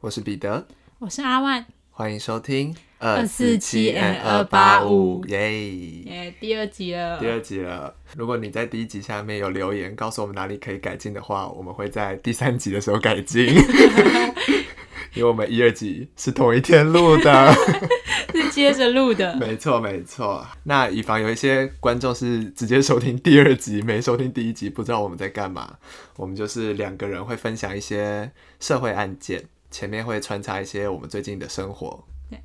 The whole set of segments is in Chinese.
我是彼得，我是阿万，欢迎收听二四七 N 二八五耶！耶，第二集了。第二集了。如果你在第一集下面有留言告诉我们哪里可以改进的话，我们会在第三集的时候改进，因为我们一、二集是同一天录的。是接着录的。没错，没错。那以防有一些观众是直接收听第二集，没收听第一集，不知道我们在干嘛。我们就是两个人会分享一些社会案件，前面会穿插一些我们最近的生活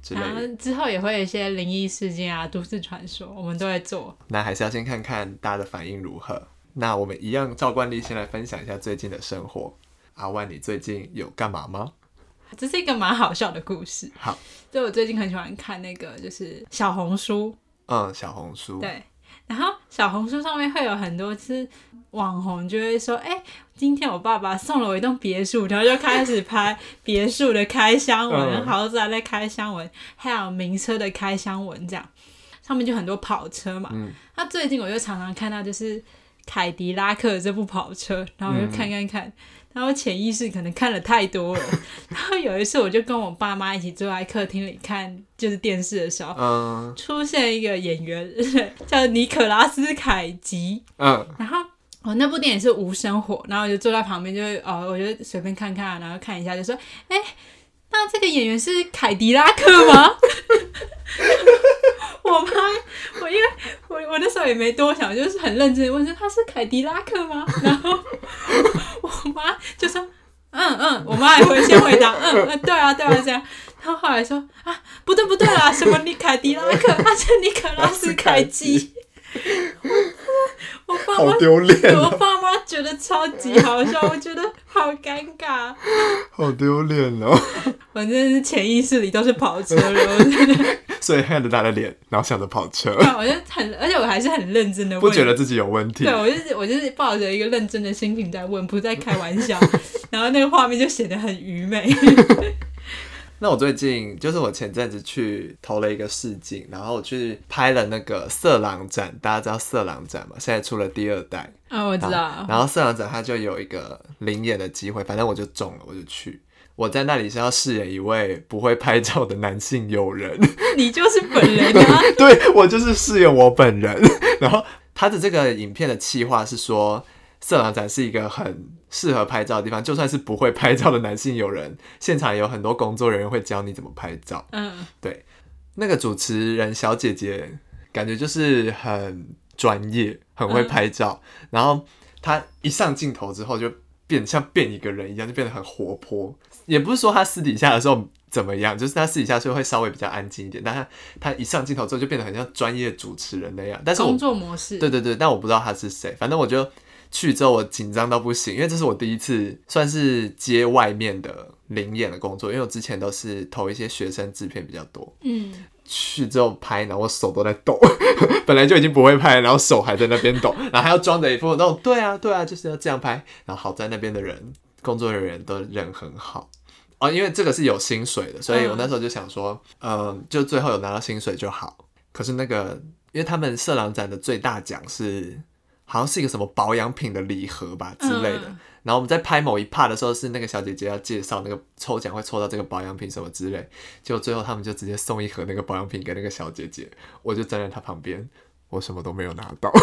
然后的。之后也会有一些灵异事件啊、都市传说，我们都会做。那还是要先看看大家的反应如何。那我们一样照惯例，先来分享一下最近的生活。阿万，你最近有干嘛吗？这是一个蛮好笑的故事。好，就我最近很喜欢看那个，就是小红书，嗯，小红书，对。然后小红书上面会有很多次网红就会说，哎、今天我爸爸送了我一栋别墅，然后就开始拍 别墅的开箱文、嗯豪宅的开箱文，还有名车的开箱文，这样上面就很多跑车嘛。嗯那最近我就常常看到就是凯迪拉克这部跑车，然后我就看看看。然后潜意识可能看了太多了，然后有一次我就跟我爸妈一起坐在客厅里看就是电视的时候，嗯。出现一个演员 叫尼可拉斯凯奇，嗯，然后哦那部电影是无声火，然后我就坐在旁边，就是哦我就随便看看，然后看一下就说，哎，那这个演员是凯迪拉克吗？我妈，我因为我我那时候也没多想，就是很认真地问说他是凯迪拉克吗？然后我妈就说。嗯嗯，我妈也会先回答，嗯嗯，对啊对啊这样，然后后来说啊，不对不对啦，什么你凯迪拉克，他是尼可拉斯 凯奇，我爸妈好丢脸我哦，爸妈觉得超级好笑，我觉得好尴尬。好丢脸哦。反正是潜意识里都是跑车了，我真的，所以看着他的脸，然后想着跑车，我就很，而且我还是很认真的 问，不觉得自己有问题对，。我就是我就是抱着一个认真的心情在问，不是在开玩笑。然后那个画面就显得很愚昧。那我最近就是我前阵子去投了一个试镜，然后我去拍了那个色狼展，大家知道色狼展吗？现在出了第二代，啊，我知道，然后色狼展它就有一个灵演的机会，反正我就中了，我就去。我在那里是要饰演一位不会拍照的男性友人，你就是本人啊。对我就是饰演我本人。然后他的这个影片的企划是说，色狼展是一个很适合拍照的地方，就算是不会拍照的男性友人，现场有很多工作人员会教你怎么拍照。嗯，对那个主持人小姐姐感觉就是很专业，很会拍照，然后她一上镜头之后就变像变一个人一样，就变得很活泼。也不是说他私底下的时候怎么样，就是他私底下就会稍微比较安静一点，但他他一上镜头之后就变得很像专业主持人那样。但是我工作模式。对对对，但我不知道他是谁。反正我就去之后，我紧张到不行，因为这是我第一次算是接外面的灵演的工作，因为我之前都是投一些学生制片比较多。嗯，去之后拍，然后我手都在抖，本来就已经不会拍，然后手还在那边抖，然后还要装着一副那种对啊对啊，就是要这样拍。然后好在那边的人，工作人员都人很好。哦，因为这个是有薪水的，所以我那时候就想说，嗯、就最后有拿到薪水就好。可是那个，因为他们色狼展的最大奖是好像是一个什么保养品的礼盒吧之类的。嗯然后我们在拍某一 part 的时候，是那个小姐姐要介绍那个抽奖会抽到这个保养品什么之类，结果最后他们就直接送一盒那个保养品给那个小姐姐，我就站在她旁边，我什么都没有拿到，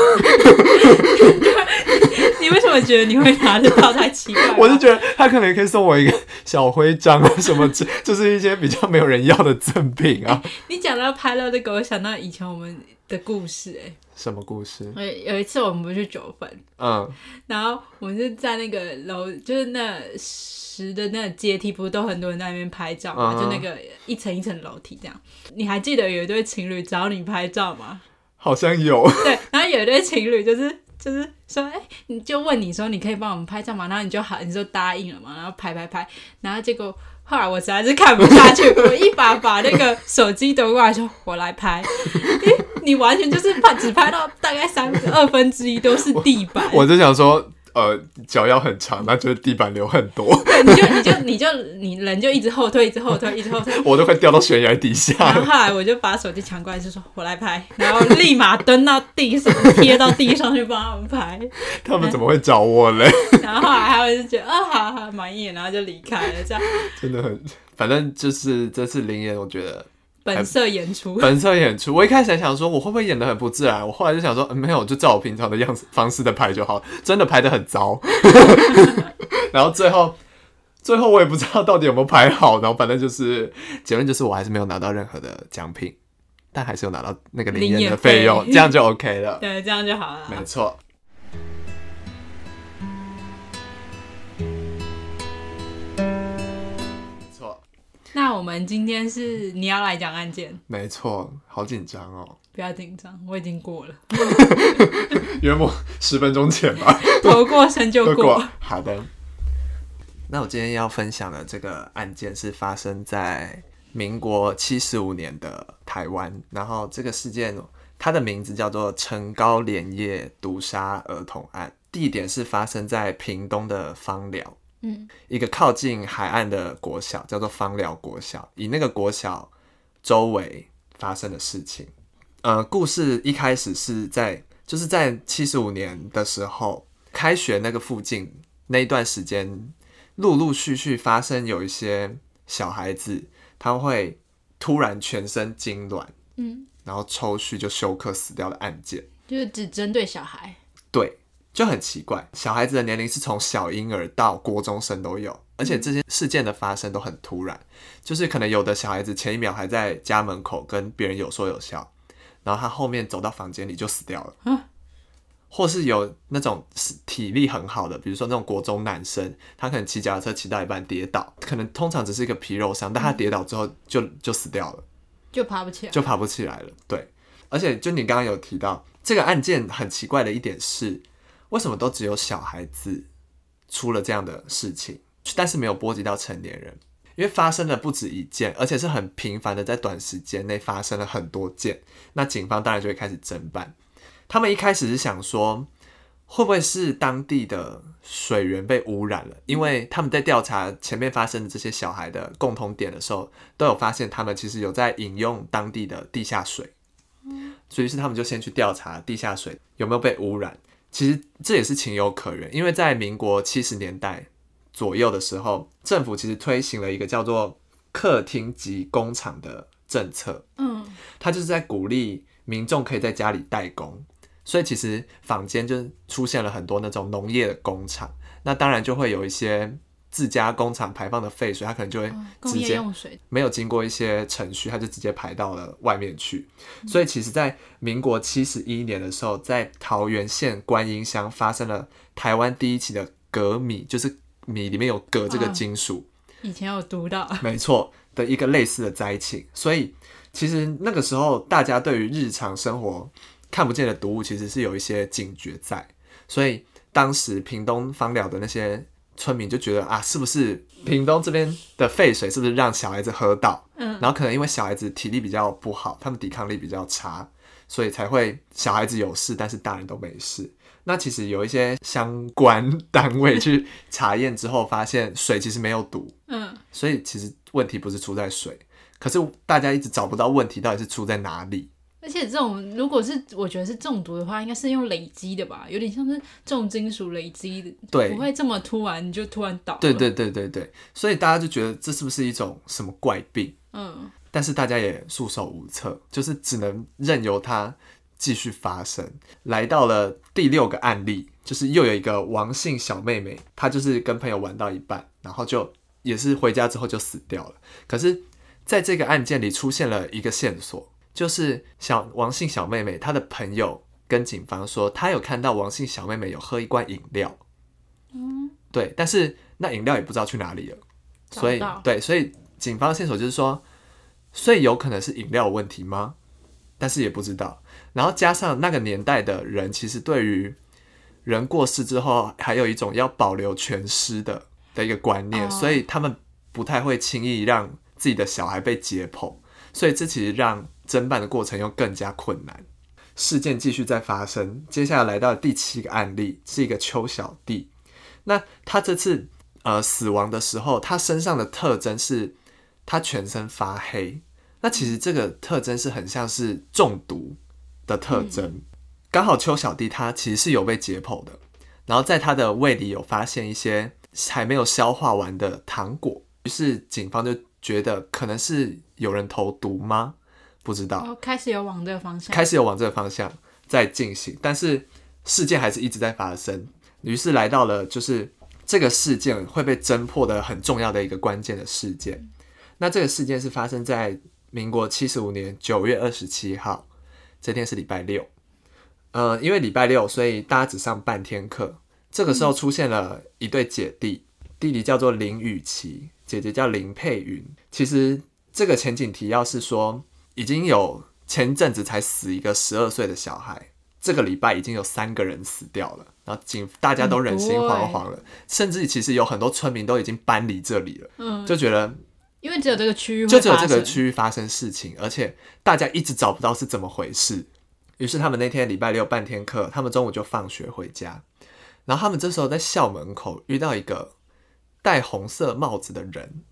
你为什么觉得你会拿得到？太奇怪。我是觉得他可能可以送我一个小徽章啊什么之，就是一些比较没有人要的赠品啊。你讲到拍到这个，我想到以前我们的故事、哎，什么故事？我有一次我们不是去九份，嗯然后我们是在那个楼，就是那十的那个阶梯，不是都很多人在那边拍照嘛嗯就那个一层一层楼梯这样。你还记得有一对情侣找你拍照吗？好像有，对，然后有一对情侣就是就是说，哎、你就问你说你可以帮我们拍照吗？然后你就好，你就答应了嘛，然后拍拍拍，然后结果后来我实在是看不下去，我一把把那个手机夺过来说，我来拍，你完全就是拍只拍到大概三二分之一都是地板，我就想说。呃脚要很长，那就是地板流很多，对，你就你就你就你人就一直后退，一直后退，一直后退。我都快掉到悬崖底下然后。后来我就把手机抢过来，就说我来拍，然后立马蹲到地上，贴到地上去帮他们拍。他们怎么会找我嘞？然后后来他们就觉得啊，好好满意，然后就离开了，这样真的很，反正就是这次灵岩，我觉得本色演出。本色演出。我一开始还想说，我会不会演的很不自然？我后来就想说，嗯、没有，就照我平常的样子方式的拍就好。真的拍的很糟，然后最后。最后我也不知道到底有没有拍好，然后反正就是结论就是我还是没有拿到任何的奖品，但还是有拿到那个零元的费费用，这样就 OK 了。对，这样就好了。没错。那我们今天是你要来讲案件，没错，好紧张哦！不要紧张，我已经过了，约莫十分钟前吧，头过身就都过。过。好的，那我今天要分享的这个案件是发生在民国七十五年的台湾，然后这个事件它的名字叫做陈高连夜毒杀儿童案，地点是发生在屏东的芳寮。嗯，一个靠近海岸的国小，叫做芳寮国小，以那个国小周围发生的事情。呃，故事一开始是在就是在七十五年的时候，开学那个附近那一段时间，陆陆续续发生有一些小孩子他会突然全身痉挛，嗯，然后抽搐就休克死掉的案件。就是只针对小孩。对，就很奇怪，小孩子的年龄是从小婴儿到国中生都有，而且这些事件的发生都很突然，就是可能有的小孩子前一秒还在家门口跟别人有说有笑，然后他后面走到房间里就死掉了。啊或是有那种体力很好的，比如说那种国中男生，他可能骑脚踏车骑到一半跌倒，可能通常只是一个皮肉伤，但他跌倒之后就就死掉了。就爬不起来，就爬不起来了。对，而且就你刚刚有提到这个案件很奇怪的一点是，为什么都只有小孩子出了这样的事情，但是没有波及到成年人？因为发生了不止一件，而且是很频繁的，在短时间内发生了很多件。那警方当然就会开始侦办。他们一开始是想说，会不会是当地的水源被污染了？因为他们在调查前面发生的这些小孩的共同点的时候，都有发现他们其实有在饮用当地的地下水，所以是他们就先去调查地下水有没有被污染。其实这也是情有可原，因为在民国七十年代左右的时候，政府其实推行了一个叫做客厅及工厂的政策，嗯，它就是在鼓励民众可以在家里代工，所以其实坊间就出现了很多那种农业的工厂，那当然就会有一些自家工厂排放的废水，它可能就会直接用水，没有经过一些程序，它就直接排到了外面去。所以其实，在民国七十一年的时候，在桃园县观音乡发生了台湾第一起的镉米，就是米里面有镉这个金属。以前有读到，没错的一个类似的灾情，所以其实那个时候大家对于日常生活看不见的毒物其实是有一些警觉在，所以当时屏东芳寮的那些村民就觉得啊，是不是屏东这边的废水是不是让小孩子喝到？嗯，然后可能因为小孩子体力比较不好，他们抵抗力比较差，所以才会小孩子有事，但是大人都没事。那其实有一些相关单位去查验之后，发现水其实没有毒，嗯，所以其实问题不是出在水，可是大家一直找不到问题到底是出在哪里。而且这种如果是我觉得是中毒的话，应该是用累积的吧，有点像是重金属累积的，对不会这么突然你就突然倒。对，对对对对，所以大家就觉得这是不是一种什么怪病？嗯，但是大家也束手无策，就是只能任由它继续发生。来到了第六个案例，就是又有一个王姓小妹妹，她就是跟朋友玩到一半，然后就也是回家之后就死掉了。可是在这个案件里出现了一个线索，就是小王姓小妹妹她的朋友跟警方说，她有看到王姓小妹妹有喝一罐饮料，嗯，对，但是那饮料也不知道去哪里了，所以对，所以警方线索就是说，所以有可能是饮料有问题吗？但是也不知道。然后加上那个年代的人，其实对于人过世之后，还有一种要保留全尸的的一个观念，哦。所以他们不太会轻易让自己的小孩被解剖，所以这其实让侦办的过程又更加困难。事件继续在发生。接下来来到第七个案例，是一个邱小弟。那他这次呃死亡的时候，他身上的特征是他全身发黑。那其实这个特征是很像是中毒的特征。刚好邱小弟他其实是有被解剖的，然后在他的胃里有发现一些还没有消化完的糖果，于是警方就觉得可能是有人投毒吗？不知道。哦，开始有往这个方向，开始有往这个方向在进行，但是事件还是一直在发生。于是来到了就是这个事件会被侦破的很重要的一个关键的事件。那这个事件是发生在民国七十五年九月二十七号，这天是礼拜六。呃，因为礼拜六，所以大家只上半天课。这个时候出现了一对姐弟，弟弟叫做林雨琪，姐姐叫林佩云。其实这个前景提要是说，已经有前阵子才死一个十二岁的小孩，这个礼拜已经有三个人死掉了，然后警大家都人心惶惶了，甚至其实有很多村民都已经搬离这里了，嗯，就觉得因为只有这个区域，就只有这个，区域发生事情，而且大家一直找不到是怎么回事。于是他们那天礼拜六半天课，他们中午就放学回家，然后他们这时候在校门口遇到一个戴红色帽子的人，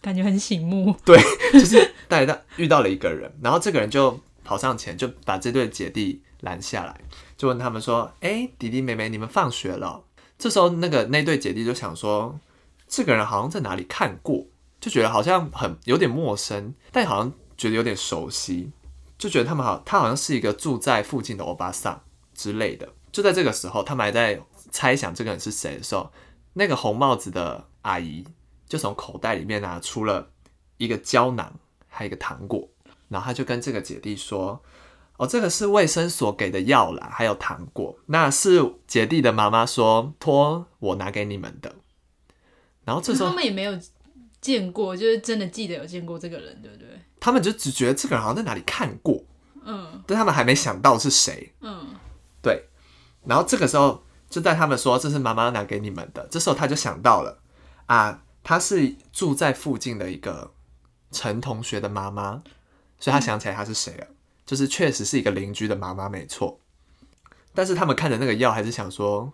感觉很醒目。对，就是带到遇到了一个人，然后这个人就跑上前，就把这对姐弟拦下来，就问他们说：“哎，弟弟妹妹，你们放学了？”这时候那个那对姐弟就想说，这个人好像在哪里看过，就觉得好像很有点陌生，但好像觉得有点熟悉，就觉得他们好，他好像是一个住在附近的欧巴桑之类的。就在这个时候，他们还在猜想这个人是谁的时候，那个红帽子的阿姨就从口袋里面拿出了一个胶囊，还有一个糖果，然后他就跟这个姐弟说：“哦，这个是卫生所给的药啦，还有糖果，那是姐弟的妈妈说托我拿给你们的。”然后这时候他们也没有见过，就是真的记得有见过这个人，对不对？他们就只觉得这个人好像在哪里看过，嗯但他们还没想到是谁。嗯，对，然后这个时候就在他们说这是妈妈拿给你们的，这时候他就想到了啊，他是住在附近的一个陈同学的妈妈，所以她想起来她是谁了，就是确实是一个邻居的妈妈，没错。但是他们看着那个药，还是想说，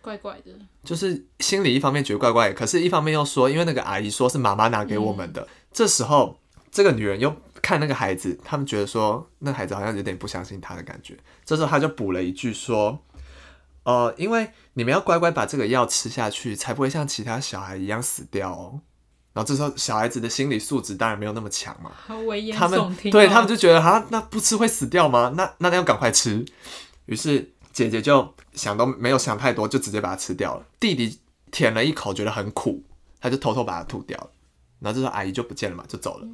怪怪的。就是心里一方面觉得怪怪的，可是一方面又说，因为那个阿姨说是妈妈拿给我们的。这时候，这个女人又看那个孩子，他们觉得说那孩子好像有点不相信她的感觉。这时候她就补了一句说：“呃，因为你们要乖乖把这个药吃下去，才不会像其他小孩一样死掉哦。”然后这时候小孩子的心理素质当然没有那么强嘛，他们对他们就觉得啊，那不吃会死掉吗？那那要赶快吃。于是姐姐就想都没有想太多，就直接把它吃掉了。弟弟舔了一口，觉得很苦，他就偷偷把它吐掉了。然后这时候阿姨就不见了嘛，就走了。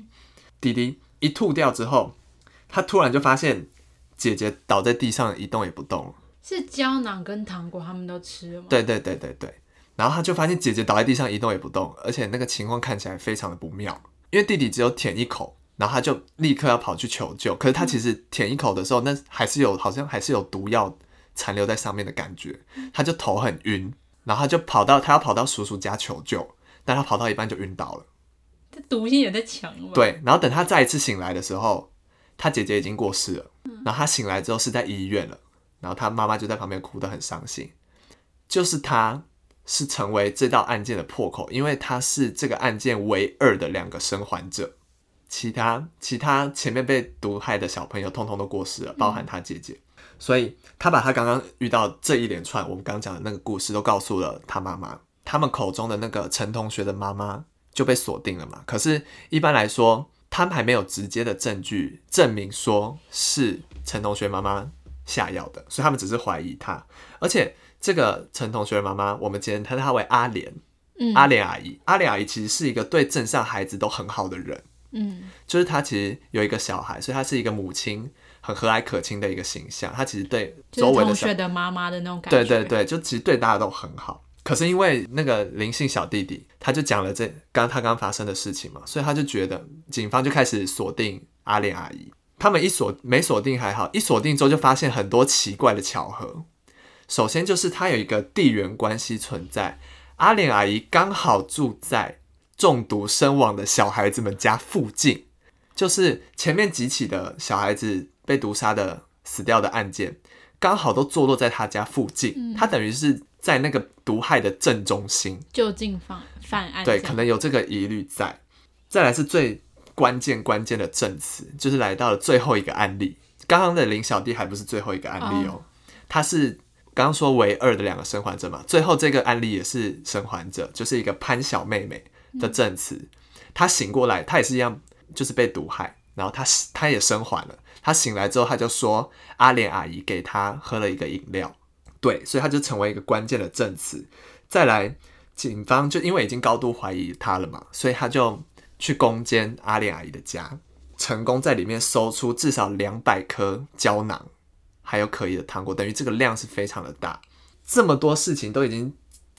弟弟一吐掉之后，他突然就发现姐姐倒在地上一动也不动了。是胶囊跟糖果他们都吃了吗？，对对对对对。然后他就发现姐姐倒在地上一动也不动，而且那个情况看起来非常的不妙，因为弟弟只有舔一口，然后他就立刻要跑去求救，可是他其实舔一口的时候，那还是有好像还是有毒药残留在上面的感觉，他就头很晕，然后他就跑到他要跑到叔叔家求救，但他跑到一半就晕倒了。这毒性也在强对，然后等他再一次醒来的时候，他姐姐已经过世了。然后他醒来之后是在医院了，然后他妈妈就在旁边哭得很伤心。就是他是成为这道案件的破口，因为他是这个案件唯二的两个生还者，其他其他前面被毒害的小朋友通通都过世了，包含他姐姐。所以他把他刚刚遇到这一连串我们刚刚讲的那个故事都告诉了他妈妈，他们口中的那个陈同学的妈妈就被锁定了嘛。可是，一般来说，他们还没有直接的证据证明说是陈同学妈妈下药的，所以他们只是怀疑他。而且，这个陈同学的妈妈，我们简称她为阿莲，嗯阿莲阿姨。阿莲阿姨其实是一个对镇上孩子都很好的人，嗯，就是她其实有一个小孩，所以她是一个母亲很和蔼可亲的一个形象。她其实对周围的同学的妈妈的那种感觉。对对对，就其实对大家都很好。可是因为那个灵性小弟弟，他就讲了这刚他刚发生的事情嘛，所以他就觉得警方就开始锁定阿莲阿姨。他们一锁没锁定还好，一锁定之后就发现很多奇怪的巧合。首先就是他有一个地缘关系存在，阿莲阿姨刚好住在中毒身亡的小孩子们家附近，就是前面几起的小孩子被毒杀的死掉的案件，刚好都坐落在他家附近，嗯他等于是在那个毒害的正中心。就近犯犯案这对，可能有这个疑虑在。再来是最关键关键的证词，就是来到了最后一个案例。刚刚的林小弟还不是最后一个案例哦，他是刚刚说唯二的两个生还者嘛，最后这个案例也是生还者，就是一个潘小妹妹的证词。她醒过来，她也是一样，就是被毒害，然后她她也生还了。她醒来之后，她就说阿莲阿姨给她喝了一个饮料，对，所以她就成为一个关键的证词。再来，警方就因为已经高度怀疑她了嘛，所以他就去攻坚阿莲阿姨的家，成功在里面搜出至少两百颗胶囊，还有可疑的糖果，等于这个量是非常的大。这么多事情都已经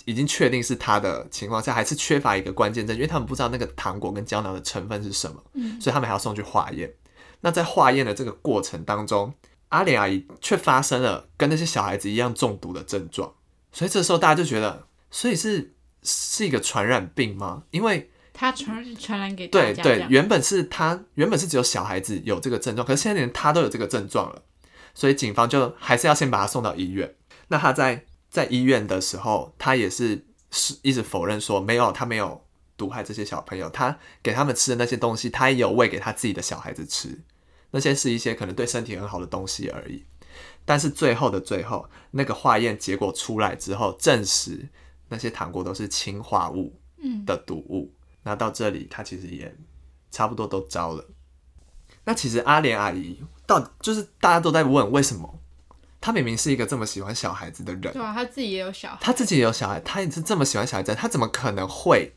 已经确定是他的情况下，还是缺乏一个关键证据，因为他们不知道那个糖果跟胶囊的成分是什么，嗯所以他们还要送去化验。那在化验的这个过程当中，阿莲阿姨却发生了跟那些小孩子一样中毒的症状，所以这时候大家就觉得，所以是是一个传染病吗？因为他传传染给对对，原本是他原本是只有小孩子有这个症状，可是现在连他都有这个症状了，所以警方就还是要先把他送到医院。那他在在医院的时候，他也是是一直否认说没有，他没有毒害这些小朋友，他给他们吃的那些东西，他也有喂给他自己的小孩子吃，那些是一些可能对身体很好的东西而已。但是最后的最后，那个化验结果出来之后，证实那些糖果都是氰化物嗯，的毒物。那到这里，他其实也差不多都招了。那其实阿莲阿姨到就是大家都在问为什么，她明明是一个这么喜欢小孩子的人，对啊，她自己也有小孩，她自己也有小孩，她也是这么喜欢小孩子，她怎么可能会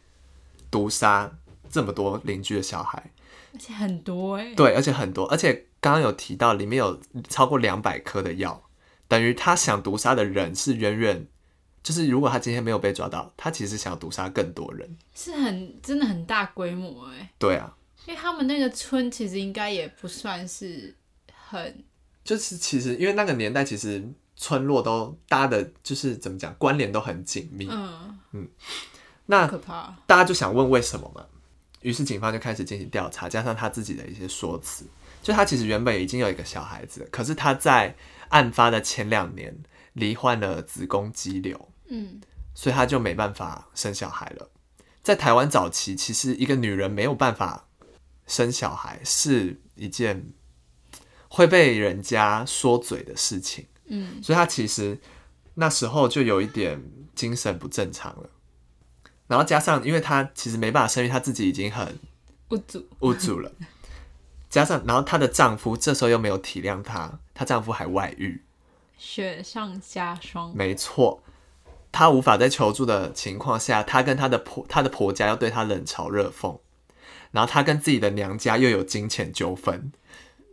毒杀这么多邻居的小孩？而且很多哎、对，而且很多，而且刚刚有提到里面有超过两百颗的药，等于他想毒杀的人是远远，就是如果他今天没有被抓到，他其实想要毒杀更多人。是很真的很大规模哎、对啊，因为他们那个村其实应该也不算是很就是其实因为那个年代，其实村落都搭的，就是怎么讲，关联都很紧密。嗯嗯那可怕，大家就想问为什么嘛？于是警方就开始进行调查，加上他自己的一些说辞，就他其实原本已经有一个小孩子，可是他在案发的前两年罹患了子宫肌瘤，嗯。所以她就没办法生小孩了。在台湾早期，其实一个女人没有办法生小孩是一件会被人家说嘴的事情，嗯。所以她其实那时候就有一点精神不正常了。然后加上，因为她其实没办法生育，她自己已经很无助，无助了，加上然后她的丈夫这时候又没有体谅她，她丈夫还外遇，雪上加霜，没错，她无法在求助的情况下，她跟她的婆她的婆家要对她冷嘲热讽，然后她跟自己的娘家又有金钱纠纷，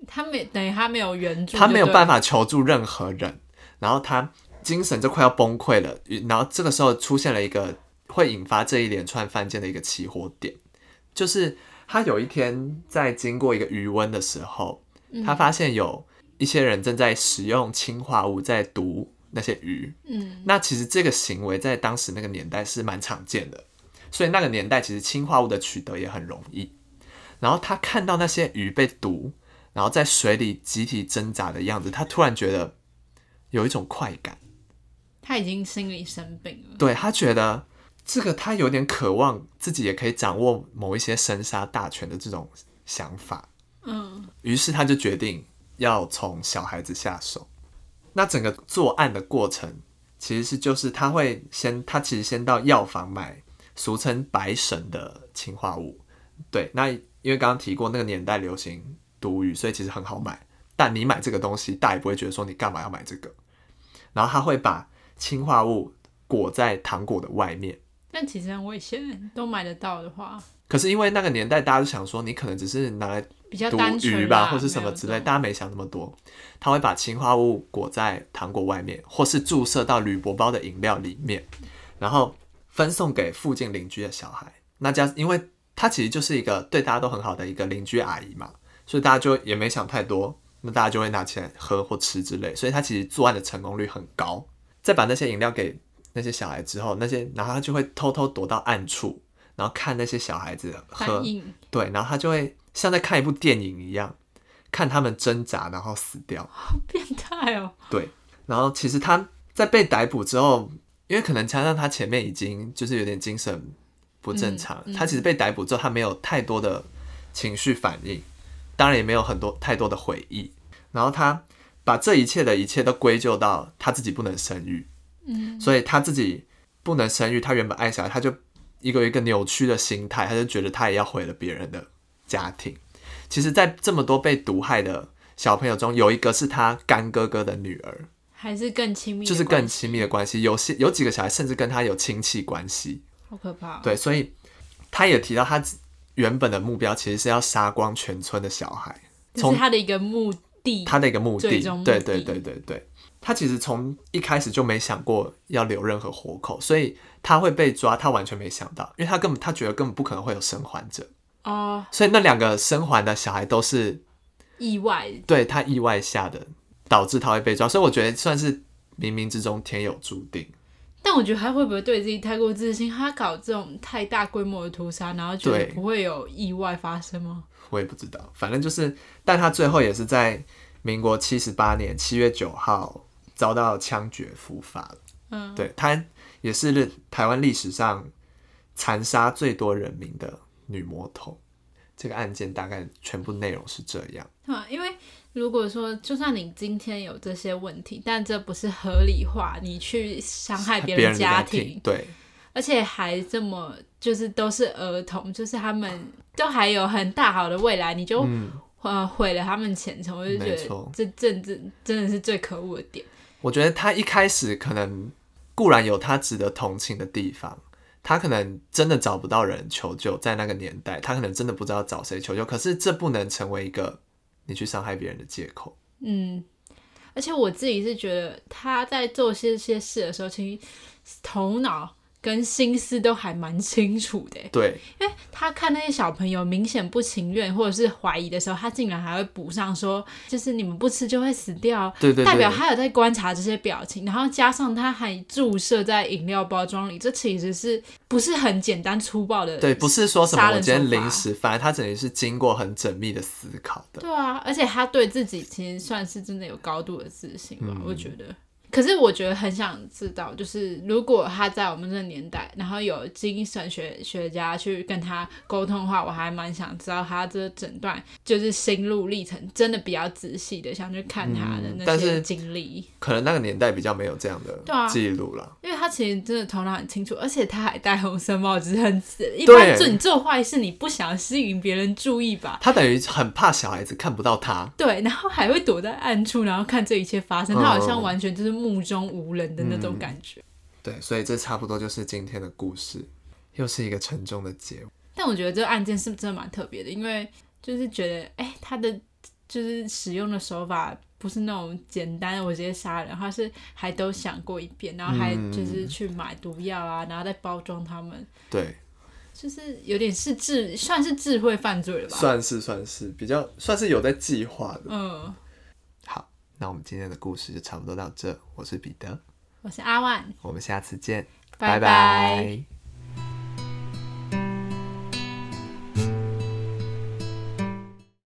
他没等于他没有援助，她没有办法，法求助任何人，然后她精神就快要崩溃了，然后这个时候出现了一个会引发这一连串犯贱的一个起火点，就是她有一天在经过一个余温的时候，她发现有一些人正在使用氰化物在毒那些鱼，嗯那其实这个行为在当时那个年代是蛮常见的，所以那个年代其实氰化物的取得也很容易。然后他看到那些鱼被毒，然后在水里集体挣扎的样子，他突然觉得有一种快感，他已经心理生病了，对他觉得这个他有点渴望自己也可以掌握某一些生杀大权的这种想法。嗯于是他就决定要从小孩子下手。那整个作案的过程，其实是就是他会先，他其实先到药房买俗称白神的氰化物。对，那因为刚刚提过那个年代流行毒语，所以其实很好买。但你买这个东西，大家也不会觉得说你干嘛要买这个。然后他会把氰化物裹在糖果的外面。但其实很危险，都买得到的话，可是因为那个年代，大家就想说，你可能只是拿来比较毒单鱼吧，或是什么之类，大家没想那么多。他会把氰化物裹在糖果外面，或是注射到铝箔包的饮料里面，然后分送给附近邻居的小孩。那家，因为他其实就是一个对大家都很好的一个邻居阿姨嘛，所以大家就也没想太多，那大家就会拿起来喝或吃之类。所以他其实作案的成功率很高。再把那些饮料给那些小孩之后，那些然后他就会偷偷躲到暗处，然后看那些小孩子喝对，然后他就会像在看一部电影一样，看他们挣扎，然后死掉。好变态哦！对，然后其实他在被逮捕之后，因为可能加上他前面已经就是有点精神不正常，他其实被逮捕之后，他没有太多的情绪反应，当然也没有很多太多的回忆。然后他把这一切的一切都归咎到他自己不能生育，嗯，所以他自己不能生育，他原本爱小孩，他就一个一个扭曲的心态，他就觉得他也要毁了别人的家庭。其实，在这么多被毒害的小朋友中，有一个是他干哥哥的女儿。还是更亲密就是更亲密的关系。有些有几个小孩甚至跟他有亲戚关系，好可怕哦。对，所以他也提到他原本的目标其实是要杀光全村的小孩，这是他的一个目的。他的一个目的，目的对对对对对。他其实从一开始就没想过要留任何活口，所以他会被抓，他完全没想到，因为他根本他觉得根本不可能会有生还者，哦，所以那两个生还的小孩都是意外，对他意外下的，导致他会被抓，所以我觉得算是冥冥之中天有注定。但我觉得他会不会对自己太过自信？他搞这种太大规模的屠杀，然后觉得不会有意外发生吗？我也不知道，反正就是，但他最后也是在民国七十八年七月九号遭到枪决伏法了。嗯，对，她也是台湾历史上残杀最多人民的女魔头。这个案件大概全部内容是这样。因为如果说就算你今天有这些问题，但这不是合理化你去伤害别人家庭，对而且还这么就是都是儿童，就是他们都还有很大好的未来，你就、呃毁了他们前程，我就觉得这政治真的是最可恶的点。我觉得他一开始可能固然有他值得同情的地方，他可能真的找不到人求救，在那个年代，他可能真的不知道找谁求救。可是这不能成为一个你去伤害别人的借口。嗯，而且我自己是觉得他在做些些事的时候，其实头脑跟心思都还蛮清楚的。对，因为他看那些小朋友明显不情愿或者是怀疑的时候，他竟然还会补上说，就是你们不吃就会死掉，对对对代表他有在观察这些表情，然后加上他还注射在饮料包装里，这其实是不是很简单粗暴的？对，不是说什么我今天临时犯，他整个是经过很缜密的思考的。对啊，而且他对自己其实算是真的有高度的自信吧，嗯我觉得。可是我觉得很想知道，就是如果他在我们这个年代，然后有精神学学家去跟他沟通的话，我还蛮想知道他这整段就是心路历程，真的比较仔细的想去看他的那些经历，可能那个年代比较没有这样的记录了。因为他其实真的头脑很清楚，而且他还戴红色帽子，很一般做你做坏事，你不想吸引别人注意吧？他等于很怕小孩子看不到他。对，然后还会躲在暗处，然后看这一切发生。嗯他好像完全就是目中无人的那种感觉。对，所以这差不多就是今天的故事，又是一个沉重的结尾。但我觉得这个案件是真的蛮特别的，因为就是觉得，哎、他的就是使用的手法不是那种简单我直接杀人，他是还都想过一遍，然后还嗯就是去买毒药啊，然后再包装他们，对，就是有点是智，算是智慧犯罪了吧？算是算是比较算是有在计划的。嗯，好，那我们今天的故事就差不多到这。我是彼得，我是阿万，我们下次见，拜拜。拜